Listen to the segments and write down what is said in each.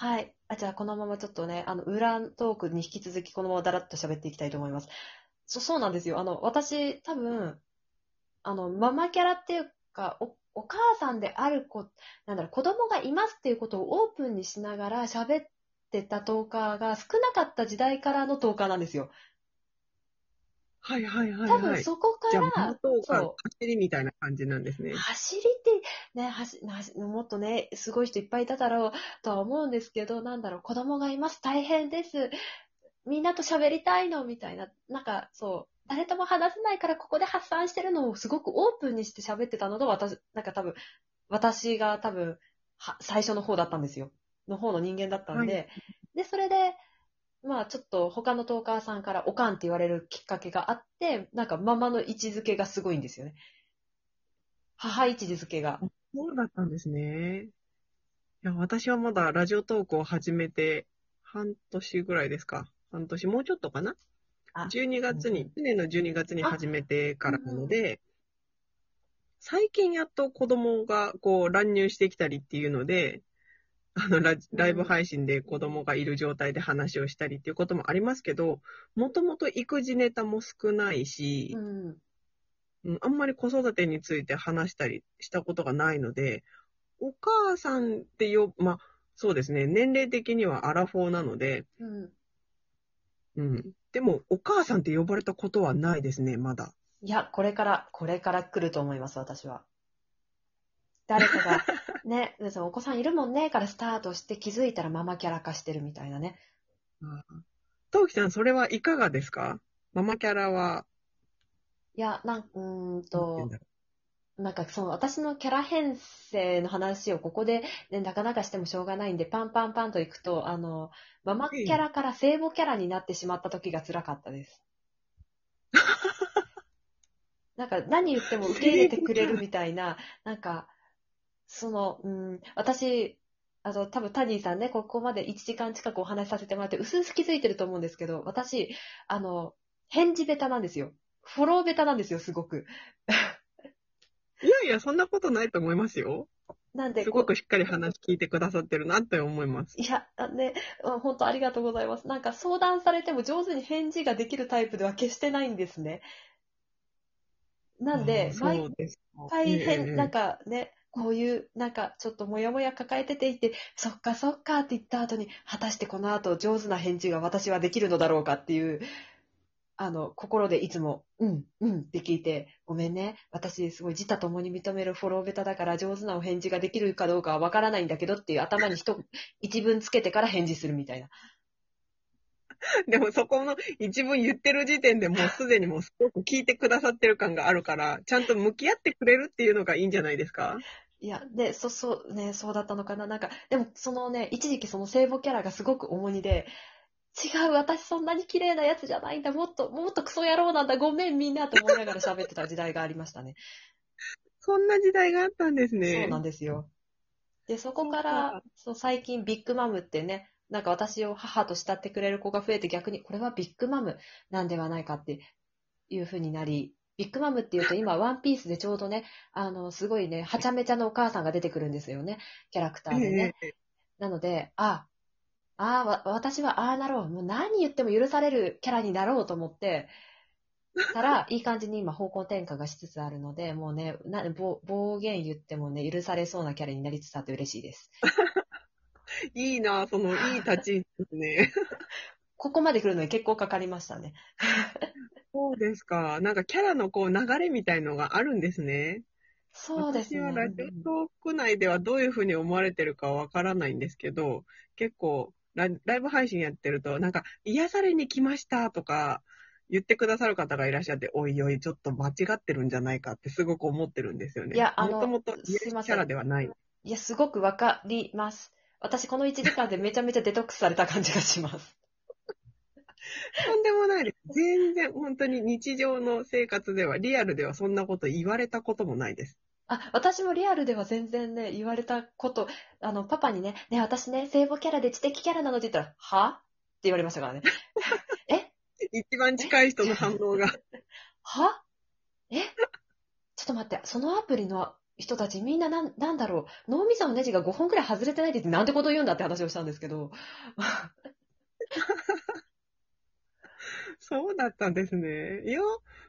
はい。あ、じゃあこのままちょっとね、あの、裏トークに引き続きこのままだらっと喋っていきたいと思います。そ、そうなんですよ。あの、私、多分、あの、ママキャラっていうか、お、お母さんである子、なんだろう、子供がいますっていうことをオープンにしながら喋ってたトーカーが少なかった時代からのトーカーなんですよ。はいはいはい多はい。分そこかじゃあ、ら、そ走りみたいな感じなんですねう、。走りって、ね、走、走もっとね、すごい人いっぱいいただろうとは思うんですけど、なんだろう、子供がいます、大変です。みんなと喋りたいの、みたいな、なんか、そう、誰とも話せないからここで発散してるのをすごくオープンにして喋ってたのと、私、なんか多分、私が多分、は最初の方だったんですよ。の方の人間だったんで、はで、それで、まあちょっと他のトーカーさんからおかんって言われるきっかけがあって、なんかママの位置づけがすごいんですよね。母位置づけが。そうだったんですね。いや、私はまだラジオトークを始めて半年ぐらいですか。半年、もうちょっとかな？あ ?12 月に、うん去年の12月に始めてからなので、最近やっと子供がこう乱入してきたりっていうので、あのラジライブ配信で子供がいる状態で話をしたりっていうこともありますけど、もともと育児ネタも少ないし、うん。うん、あんまり子育てについて話したりしたことがないので、お母さんってよ、まあ、そうですね、年齢的にはアラフォーなので、うん。うん。でも、お母さんって呼ばれたことはないですね、まだ。いや、これから、これから来ると思います、私は。誰かが、ね、でそのお子さんいるもんね、からスタートして気づいたらママキャラ化してるみたいなね。トウキさん、それはいかがですか？ママキャラは、いや、なん、うーんと、なんかその私のキャラ編成の話をここで、ね、なかなかしてもしょうがないんで、パンパンパンといくと、あの、ママキャラから聖母キャラになってしまった時が辛かったです。なんか何言っても受け入れてくれるみたいな、なんか、その、うん、私、あの、多分タニーさんね、ここまで1時間近くお話しさせてもらって、うすうす気づいてると思うんですけど、私、あの、返事ベタなんですよ。フォローベタなんですよ、すごく。ういやいや、そんなことないと思いますよ。なんで、すごくしっかり話聞いてくださってるなって思います。いや、あね、うん本当ありがとうございます。なんか相談されても上手に返事ができるタイプでは決してないんですね。なんで、毎そうですか回ええ変、なんかね、こういう、なんかちょっともやもや抱えてていて、そっかそっかって言った後に、果たしてこの後上手な返事が私はできるのだろうかっていう、あの、心でいつも、うん、うんって聞いて、ごめんね。私、すごい自他ともに認めるフォローベタだから上手なお返事ができるかどうかはわからないんだけどっていう頭に一、一文つけてから返事するみたいな。でもそこの一文言ってる時点でもうすでにもうすごく聞いてくださってる感があるから、ちゃんと向き合ってくれるっていうのがいいんじゃないですか？いや、で、そ、そう、ね、そうだったのかな。なんか、でも、そのね、一時期その聖母キャラがすごく重荷で、違う、私そんなに綺麗なやつじゃないんだ、もっと、もっとクソ野郎なんだ、ごめんみんなと思いながら喋ってた時代がありましたね。そんな時代があったんですね。そうなんですよ。で、そこからか、そう最近ビッグマムってね、なんか私を母と慕ってくれる子が増えて逆に、これはビッグマムなんではないかっていう風になり、ビッグマムっていうと 今、ワンピースでちょうどね、あの、すごいね、はちゃめちゃのお母さんが出てくるんですよね、キャラクターでね。ええなので、あ、あわ、私はああなろう。もう何言っても許されるキャラになろうと思って、たら、いい感じに今方向転換がしつつあるので、もうね、な暴暴言言ってもね、許されそうなキャラになりつつあって嬉しいです。いいな、その いい立ち位置ですね。ここまで来るのに結構かかりましたね。そうですか。なんかキャラのこう流れみたいのがあるんですね。そうですね。私はラジオトーク内ではどういうふうに思われてるかはわからないんですけど、結構ラライブ配信やってると、なんか癒されに来ましたとか言ってくださる方がいらっしゃって、おいおい、ちょっと間違ってるんじゃないかってすごく思ってるんですよね。いやあのもともとキャラではない。いや、すごくわかります。私、この1時間でめちゃめちゃデトックスされた感じがします。とんでもないです。全然本当に日常の生活では、リアルではそんなこと言われたこともないです。あ、私もリアルでは全然ね、言われたこと、あの、パパにね、ね、私ね、聖母キャラで知的キャラなのって言ったら、は？って言われましたからね。え？一番近い人の反応が。は？え？ちょっと待って、そのアプリの人たちみんななん、なんだろう、脳みそのネジが5本くらい外れてないってなんてこと言うんだって話をしたんですけど、そうだったんですね。いや、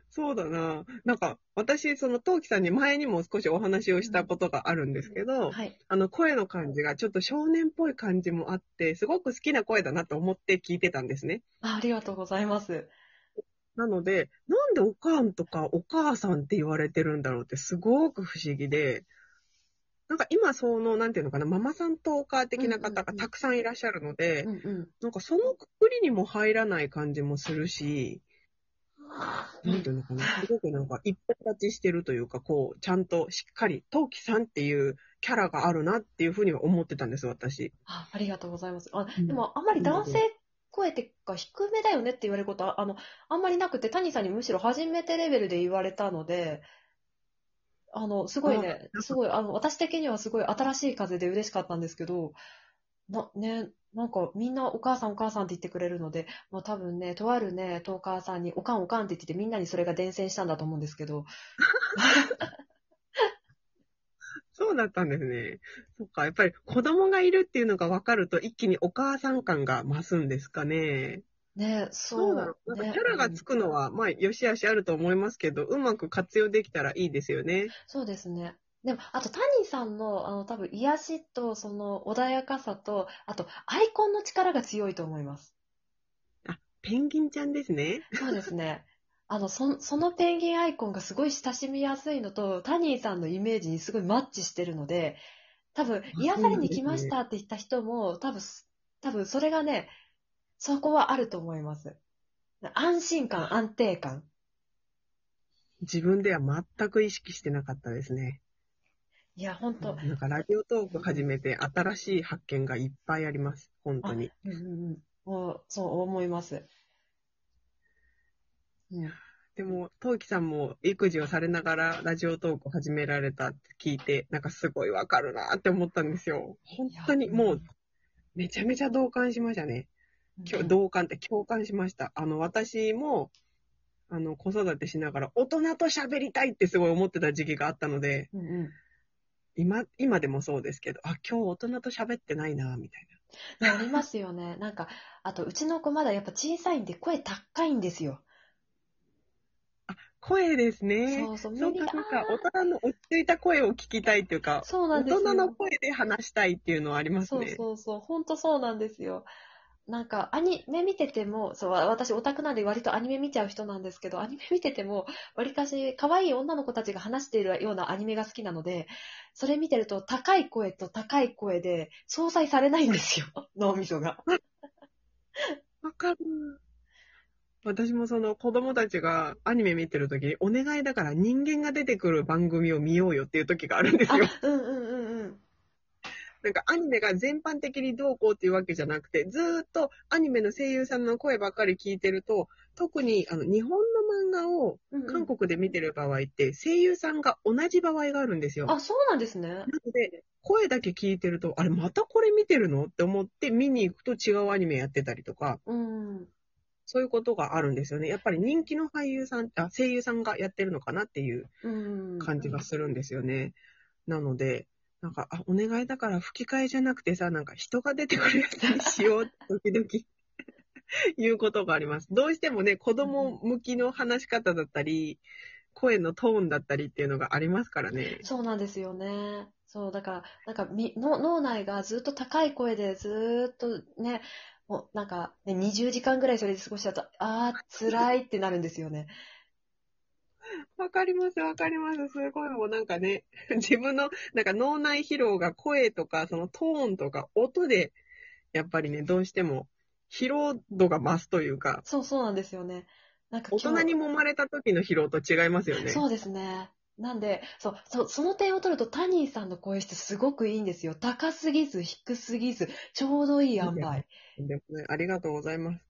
そうだな。なんか、私、その、トウキさんに前にも少しお話をしたことがあるんですけど、はい。あの、声の感じがちょっと少年っぽい感じもあって、すごく好きな声だなと思って聞いてたんですね。あありがとうございます。なので、なんでおかんとかお母さんって言われてるんだろうってすごく不思議で、なんか今その、なんていうのかな、ママさんトーカー的な方がたくさんいらっしゃるので、うんうん。なんかそのくくりにも入らない感じもするし、なんていうのかな、すごくなんか一本立ちしてるというか、こう、ちゃんとしっかり、トウキさんっていうキャラがあるなっていうふうには思ってたんです、私。あありがとうございます。あうんでも、あんまり男性声ってか低めだよねって言われることは、あの、あんまりなくて、谷さんにむしろ初めてレベルで言われたので、あの、すごいね、あすごい、あの、私的にはすごい新しい風で嬉しかったんですけど、な、ね、なんかみんなお母さんお母さんって言ってくれるので、まあ多分ね、とあるね、トーカーさんにおかんおかんって言っててみんなにそれが伝染したんだと思うんですけど、だったんですね。そっか、やっぱり子供がいるっていうのが分かると一気にお母さん感が増すんですかね。ね、そう。だろう。なんかねキャラがつくのは、まあ、よしあしあると思いますけど、うまく活用できたらいいですよね。そうですね。でも、あと、タニーさんの、あの、多分、癒しと、その、穏やかさと、あと、アイコンの力が強いと思います。ペンギンちゃんですね。そうですね。あの、そそのペンギンアイコンがすごい親しみやすいのと、タニーさんのイメージにすごいマッチしてるので、多分、癒されに来ましたって言った人も、多分、多分、それがね、そこはあると思います。安心感、安定感。自分では全く意識してなかったですね。いや、本当なんかラジオトーク始めて新しい発見がいっぱいあります。本当に。うんうんうん。そう思います。うん。でも、トウキさんも育児をされながらラジオトークを始められたって聞いて、なんかすごいわかるなって思ったんですよ。本当にもう、めちゃめちゃ同感しましたね。きょうん同感って共感しました。あの、私も、あの、子育てしながら大人と喋りたいってすごい思ってた時期があったので、うんうん。今、今でもそうですけど、あ、今日大人と喋ってないな、みたいねありますよね。なんか、あと、うちの子まだやっぱ小さいんで声高いんですよ。な。声ですね。そうそう、そうかそうか、大人の落ち着いた声を聞きたいっていうか、大そうなんですよ。人の声で話したいっていうのはありますそうね。そうそう、ほんとそうなんですよ。なんか、アニメ見てても、そう、私オタクなんで割とアニメ見ちゃう人なんですけど、アニメ見てても、わりかし可愛い女の子たちが話しているようなアニメが好きなので、それ見てると高い声と高い声で相殺されないんですよ、脳みそが。わかる。私もその子供たちがアニメ見てる時に、お願いだから人間が出てくる番組を見ようよっていう時があるんですあ、よ。うんうんうんうん。なんかアニメが全般的にどうこうっていうわけじゃなくて、ずーっとアニメの声優さんの声ばっかり聞いてると、特にあの日本の漫画を韓国で見てる場合って、声優さんが同じ場合があるんですよ。あ、そうなんですね。なので、声だけ聞いてると、あれ、またこれ見てるの？って思って見に行くと違うアニメやってたりとか、うん。そういうことがあるんですよね。やっぱり人気の俳優さん、あ声優さんがやってるのかなっていううん。感じがするんですよね。なので、なんか、あ、お願いだから吹き替えじゃなくてさ、なんか人が出てくるやつにしよう時々 いうことがあります。どうしてもね、子供向きの話し方だったり、声のトーンだったりっていうのがありますからね。そうなんですよね。そう、だから、なんかみの脳内がずっと高い声でずーっとね、もうなんか、ね、20時間ぐらいそれで過ごしちゃうと、あー、辛いってなるんですよね。わかります、わかります。すごいもうなんかね、自分のなんか脳内疲労が声とか、そのトーンとか音で、やっぱりね、どうしても疲労度が増すというか、そうそうなんですよね。なんか大人に揉まれた時の疲労と違いますよね。そうですね。なんで、そう、そその点を取ると、タニーさんの声質すごくいいんですよ。高すぎず、低すぎず、ちょうどいい塩梅。いでもね、ありがとうございます。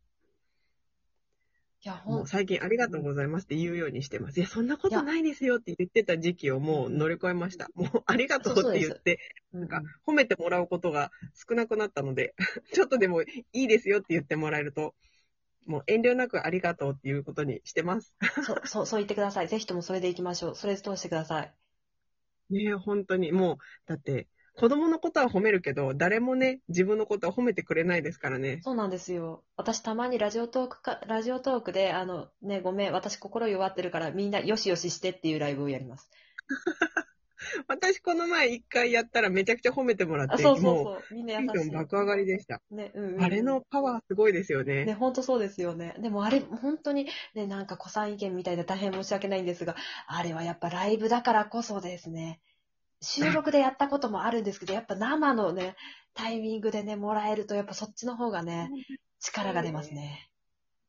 や、ほん最近ありがとうございますって言うようにしてます。いや、そんなことないですよって言ってた時期をもう乗り越えました。もう、ありがとうって言って、うんなんか褒めてもらうことが少なくなったので、ちょっとでもいいですよって言ってもらえると、もう遠慮なくありがとうっていうことにしてます。そう、そう、そう言ってください。ぜひともそれでいきましょう。それで通してください。ね本当に。もう、だって、子供のことは褒めるけど、誰もね、自分のことは褒めてくれないですからね。そうなんですよ。私たまにラジオトークか、ラジオトークで、あの、ね、ごめん、私心弱ってるからみんなよしよししてっていうライブをやります。私、この前一回やったらめちゃくちゃ褒めてもらっあ、て、そうそうもそう。みんなう、優しい。テンション爆上がりでした。ね、うんうんうんあれのパワーすごいですよね。ね、本当そうですよね。でもあれ、本当に、ね、なんか古参意見みたいで大変申し訳ないんですが、あれはやっぱライブだからこそですね、収録でやったこともあるんですけど、やっぱ生のね、タイミングでね、もらえると、やっぱそっちの方がね、力が出ますね。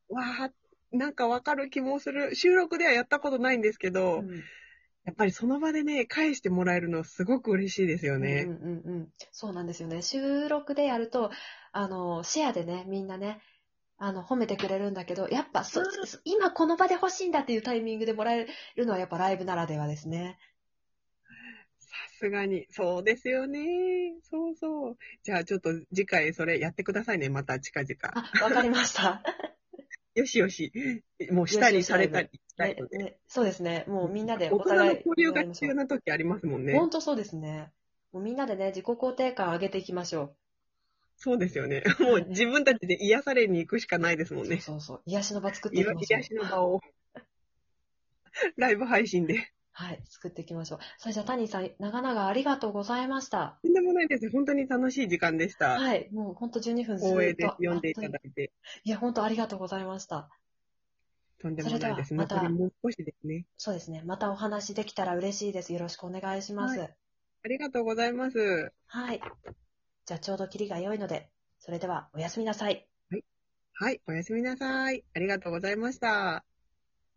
わあ、なんかわかる気もする。収録ではやったことないんですけど、うんやっぱりその場でね、返してもらえるのすごく嬉しいですよね。うんうんうんうん。そうなんですよね。収録でやると、あの、シェアでね、みんなね、あの、褒めてくれるんだけど、やっぱそ、そ今この場で欲しいんだっていうタイミングでもらえるのはやっぱライブならではですね。さすがに。そうですよね。そうそう。じゃあちょっと次回それやってくださいね。また近々。あ、わかりました。よしよし。もうしたりされたりしたいねので。ね、そうですね。もうみんなで大人のお互い。交流が必要な時ありますもんね。本当そうですね。もうみんなでね、自己肯定感上げていきましょそうですよね。もう自分たちで癒されに行くしかないですもう。んね。そうそうそう。癒しの場作っていき癒ましょう癒。しの場を。ライブ配信で。はい、作っていきましょう。それじゃあ、タニーさん、長々ありがとうございました。とんでもないです。本当に楽しい時間でした。はい、もう本当12分ずっと。光栄です。読んでいただいて。いや、本当ありがとうございました。とんでもないです。またもう少しですね。そうですね。またお話できたら嬉しいです。よろしくお願いします。はありがとうございます。はい。じゃあ、ちょうどキリが良いので、それではおやすみなさい。はい。おやすみなさい。ありがとうございました。